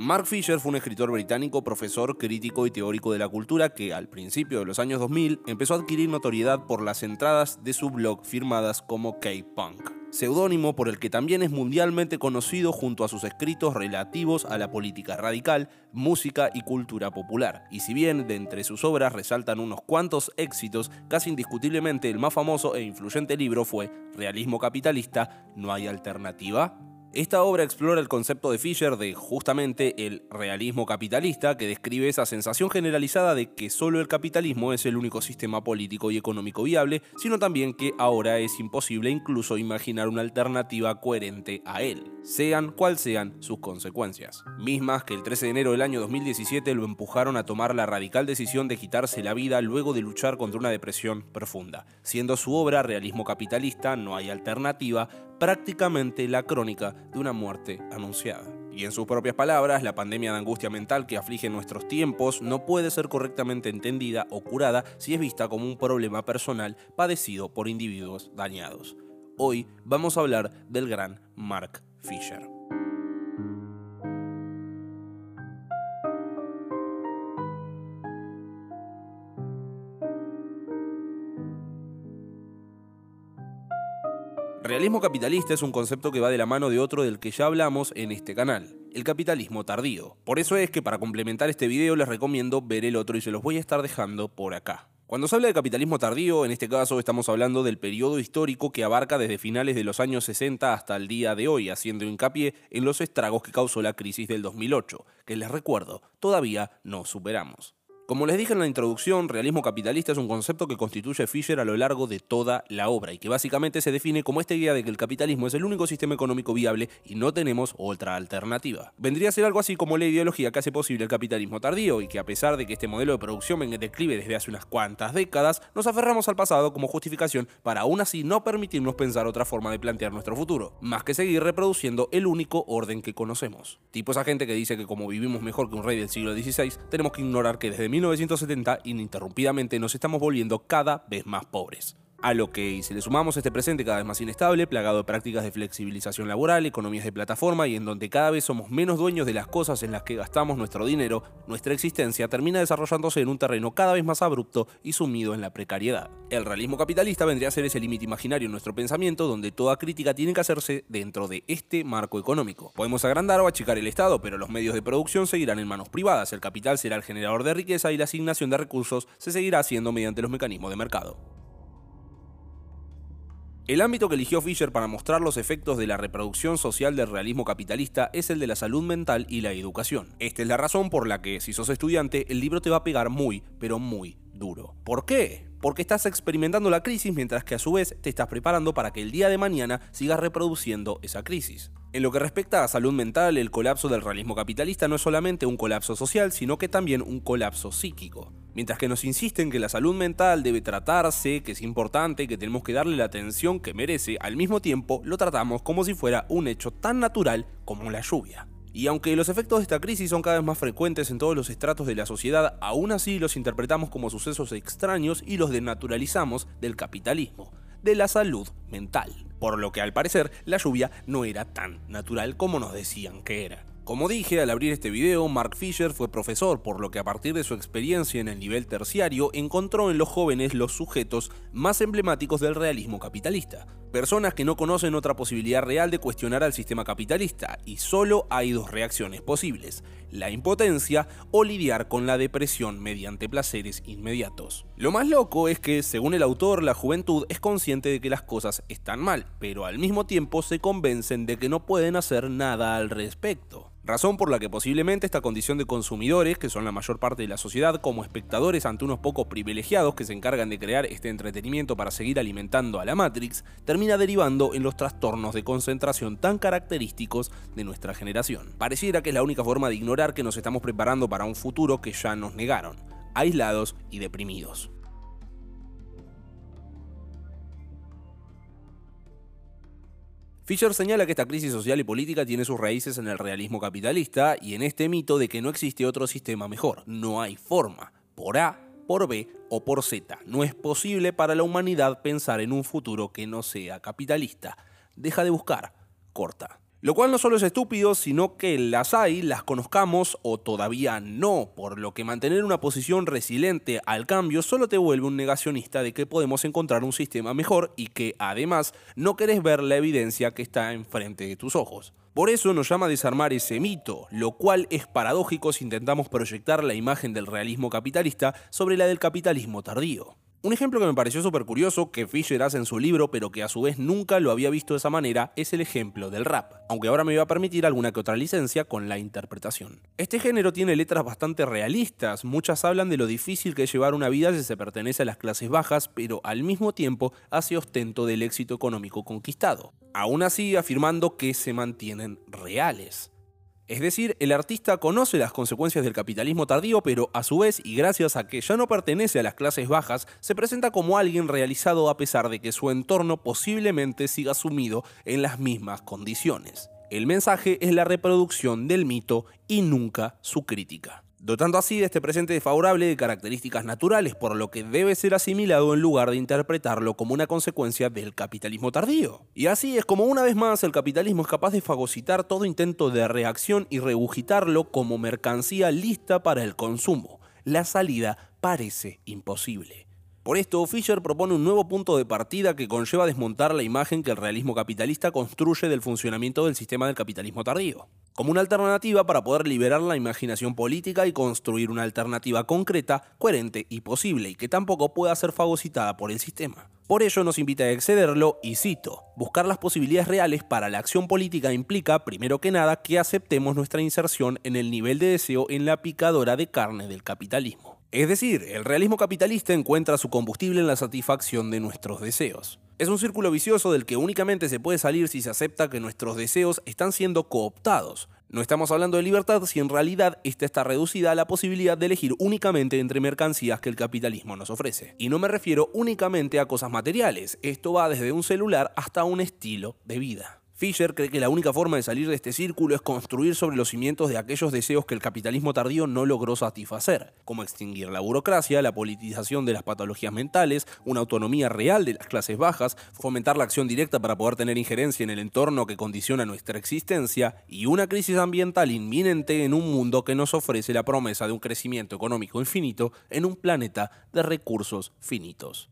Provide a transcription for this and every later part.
Mark Fisher fue un escritor británico, profesor, crítico y teórico de la cultura que, al principio de los años 2000, empezó a adquirir notoriedad por las entradas de su blog firmadas como K-Punk, seudónimo por el que también es mundialmente conocido junto a sus escritos relativos a la política radical, música y cultura popular. Y si bien de entre sus obras resaltan unos cuantos éxitos, casi indiscutiblemente el más famoso e influyente libro fue Realismo Capitalista, ¿No hay alternativa? Esta obra explora el concepto de Fisher de justamente el realismo capitalista, que describe esa sensación generalizada de que solo el capitalismo es el único sistema político y económico viable, sino también que ahora es imposible incluso imaginar una alternativa coherente a él, sean cual sean sus consecuencias. Mismas que el 13 de enero del año 2017 lo empujaron a tomar la radical decisión de quitarse la vida luego de luchar contra una depresión profunda, siendo su obra Realismo Capitalista, No hay alternativa, prácticamente la crónica de una muerte anunciada. Y en sus propias palabras, la pandemia de angustia mental que aflige nuestros tiempos no puede ser correctamente entendida o curada si es vista como un problema personal padecido por individuos dañados. Hoy vamos a hablar del gran Mark Fisher. Realismo capitalista es un concepto que va de la mano de otro del que ya hablamos en este canal, el capitalismo tardío. Por eso es que para complementar este video les recomiendo ver el otro y se los voy a estar dejando por acá. Cuando se habla de capitalismo tardío, en este caso estamos hablando del periodo histórico que abarca desde finales de los años 60 hasta el día de hoy, haciendo hincapié en los estragos que causó la crisis del 2008, que les recuerdo, todavía no superamos. Como les dije en la introducción, realismo capitalista es un concepto que constituye Fisher a lo largo de toda la obra y que básicamente se define como esta idea de que el capitalismo es el único sistema económico viable y no tenemos otra alternativa. Vendría a ser algo así como la ideología que hace posible el capitalismo tardío y que a pesar de que este modelo de producción venga en declive desde hace unas cuantas décadas, nos aferramos al pasado como justificación para aún así no permitirnos pensar otra forma de plantear nuestro futuro, más que seguir reproduciendo el único orden que conocemos. Tipo esa gente que dice que como vivimos mejor que un rey del siglo XVI, tenemos que ignorar que desde 1970 ininterrumpidamente nos estamos volviendo cada vez más pobres. A lo que, si le sumamos este presente cada vez más inestable, plagado de prácticas de flexibilización laboral, economías de plataforma y en donde cada vez somos menos dueños de las cosas en las que gastamos nuestro dinero, nuestra existencia termina desarrollándose en un terreno cada vez más abrupto y sumido en la precariedad. El realismo capitalista vendría a ser ese límite imaginario en nuestro pensamiento donde toda crítica tiene que hacerse dentro de este marco económico. Podemos agrandar o achicar el Estado, pero los medios de producción seguirán en manos privadas, el capital será el generador de riqueza y la asignación de recursos se seguirá haciendo mediante los mecanismos de mercado. El ámbito que eligió Fisher para mostrar los efectos de la reproducción social del realismo capitalista es el de la salud mental y la educación. Esta es la razón por la que, si sos estudiante, el libro te va a pegar muy, pero muy duro. ¿Por qué? Porque estás experimentando la crisis mientras que a su vez te estás preparando para que el día de mañana sigas reproduciendo esa crisis. En lo que respecta a salud mental, el colapso del realismo capitalista no es solamente un colapso social, sino que también un colapso psíquico. Mientras que nos insisten que la salud mental debe tratarse, que es importante, que tenemos que darle la atención que merece, al mismo tiempo lo tratamos como si fuera un hecho tan natural como la lluvia. Y aunque los efectos de esta crisis son cada vez más frecuentes en todos los estratos de la sociedad, aún así los interpretamos como sucesos extraños y los denaturalizamos del capitalismo, de la salud mental por lo que al parecer la lluvia no era tan natural como nos decían que era. Como dije al abrir este video, Mark Fisher fue profesor, por lo que a partir de su experiencia en el nivel terciario encontró en los jóvenes los sujetos más emblemáticos del realismo capitalista. Personas que no conocen otra posibilidad real de cuestionar al sistema capitalista, y solo hay dos reacciones posibles, la impotencia o lidiar con la depresión mediante placeres inmediatos. Lo más loco es que, según el autor, la juventud es consciente de que las cosas están mal, pero al mismo tiempo se convencen de que no pueden hacer nada al respecto. Razón por la que posiblemente esta condición de consumidores, que son la mayor parte de la sociedad, como espectadores ante unos pocos privilegiados que se encargan de crear este entretenimiento para seguir alimentando a la Matrix, termina derivando en los trastornos de concentración tan característicos de nuestra generación. Pareciera que es la única forma de ignorar que nos estamos preparando para un futuro que ya nos negaron, aislados y deprimidos. Fisher señala que esta crisis social y política tiene sus raíces en el realismo capitalista y en este mito de que no existe otro sistema mejor. No hay forma. Por A, por B o por Z. No es posible para la humanidad pensar en un futuro que no sea capitalista. Deja de buscar. Corta. Lo cual no solo es estúpido, sino que las hay, las conozcamos o todavía no, por lo que mantener una posición resiliente al cambio solo te vuelve un negacionista de que podemos encontrar un sistema mejor y que además no querés ver la evidencia que está enfrente de tus ojos. Por eso nos llama a desarmar ese mito, lo cual es paradójico si intentamos proyectar la imagen del realismo capitalista sobre la del capitalismo tardío. Un ejemplo que me pareció súper curioso, que Fisher hace en su libro, pero que a su vez nunca lo había visto de esa manera, es el ejemplo del rap, aunque ahora me iba a permitir alguna que otra licencia con la interpretación. Este género tiene letras bastante realistas, muchas hablan de lo difícil que es llevar una vida si se pertenece a las clases bajas, pero al mismo tiempo hace ostento del éxito económico conquistado, aún así afirmando que se mantienen reales. Es decir, el artista conoce las consecuencias del capitalismo tardío, pero a su vez, y gracias a que ya no pertenece a las clases bajas, se presenta como alguien realizado a pesar de que su entorno posiblemente siga sumido en las mismas condiciones. El mensaje es la reproducción del mito y nunca su crítica dotando así de este presente desfavorable de características naturales, por lo que debe ser asimilado en lugar de interpretarlo como una consecuencia del capitalismo tardío. Y así es como una vez más el capitalismo es capaz de fagocitar todo intento de reacción y regurgitarlo como mercancía lista para el consumo. La salida parece imposible. Por esto, Fisher propone un nuevo punto de partida que conlleva desmontar la imagen que el realismo capitalista construye del funcionamiento del sistema del capitalismo tardío, como una alternativa para poder liberar la imaginación política y construir una alternativa concreta, coherente y posible, y que tampoco pueda ser fagocitada por el sistema. Por ello nos invita a excederlo y cito, buscar las posibilidades reales para la acción política implica, primero que nada, que aceptemos nuestra inserción en el nivel de deseo en la picadora de carne del capitalismo. Es decir, el realismo capitalista encuentra su combustible en la satisfacción de nuestros deseos. Es un círculo vicioso del que únicamente se puede salir si se acepta que nuestros deseos están siendo cooptados. No estamos hablando de libertad si en realidad esta está reducida a la posibilidad de elegir únicamente entre mercancías que el capitalismo nos ofrece. Y no me refiero únicamente a cosas materiales, esto va desde un celular hasta un estilo de vida. Fisher cree que la única forma de salir de este círculo es construir sobre los cimientos de aquellos deseos que el capitalismo tardío no logró satisfacer, como extinguir la burocracia, la politización de las patologías mentales, una autonomía real de las clases bajas, fomentar la acción directa para poder tener injerencia en el entorno que condiciona nuestra existencia y una crisis ambiental inminente en un mundo que nos ofrece la promesa de un crecimiento económico infinito en un planeta de recursos finitos.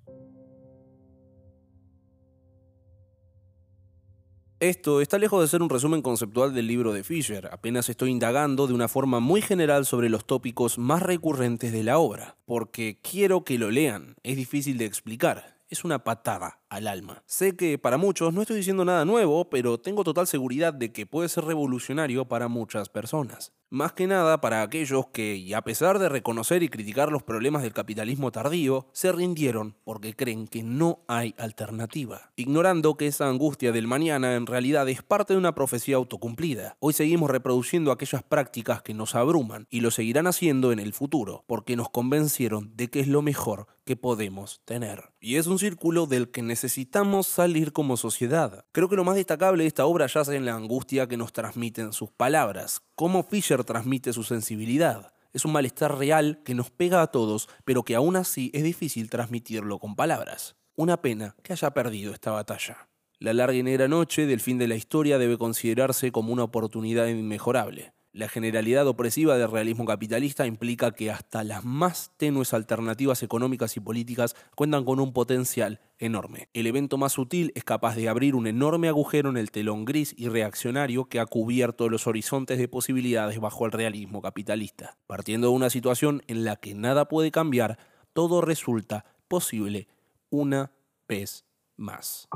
Esto está lejos de ser un resumen conceptual del libro de Fisher, apenas estoy indagando de una forma muy general sobre los tópicos más recurrentes de la obra, porque quiero que lo lean, es difícil de explicar, es una patada al alma. Sé que para muchos no estoy diciendo nada nuevo, pero tengo total seguridad de que puede ser revolucionario para muchas personas. Más que nada para aquellos que, y a pesar de reconocer y criticar los problemas del capitalismo tardío, se rindieron porque creen que no hay alternativa, ignorando que esa angustia del mañana en realidad es parte de una profecía autocumplida. Hoy seguimos reproduciendo aquellas prácticas que nos abruman y lo seguirán haciendo en el futuro, porque nos convencieron de que es lo mejor que podemos tener. Y es un círculo del que necesitamos salir como sociedad. Creo que lo más destacable de esta obra yace en la angustia que nos transmiten sus palabras, cómo Fisher transmite su sensibilidad. Es un malestar real que nos pega a todos, pero que aún así es difícil transmitirlo con palabras. Una pena que haya perdido esta batalla. La larga y negra noche del fin de la historia debe considerarse como una oportunidad inmejorable. La generalidad opresiva del realismo capitalista implica que hasta las más tenues alternativas económicas y políticas cuentan con un potencial enorme. El evento más sutil es capaz de abrir un enorme agujero en el telón gris y reaccionario que ha cubierto los horizontes de posibilidades bajo el realismo capitalista. Partiendo de una situación en la que nada puede cambiar, todo resulta posible una vez más.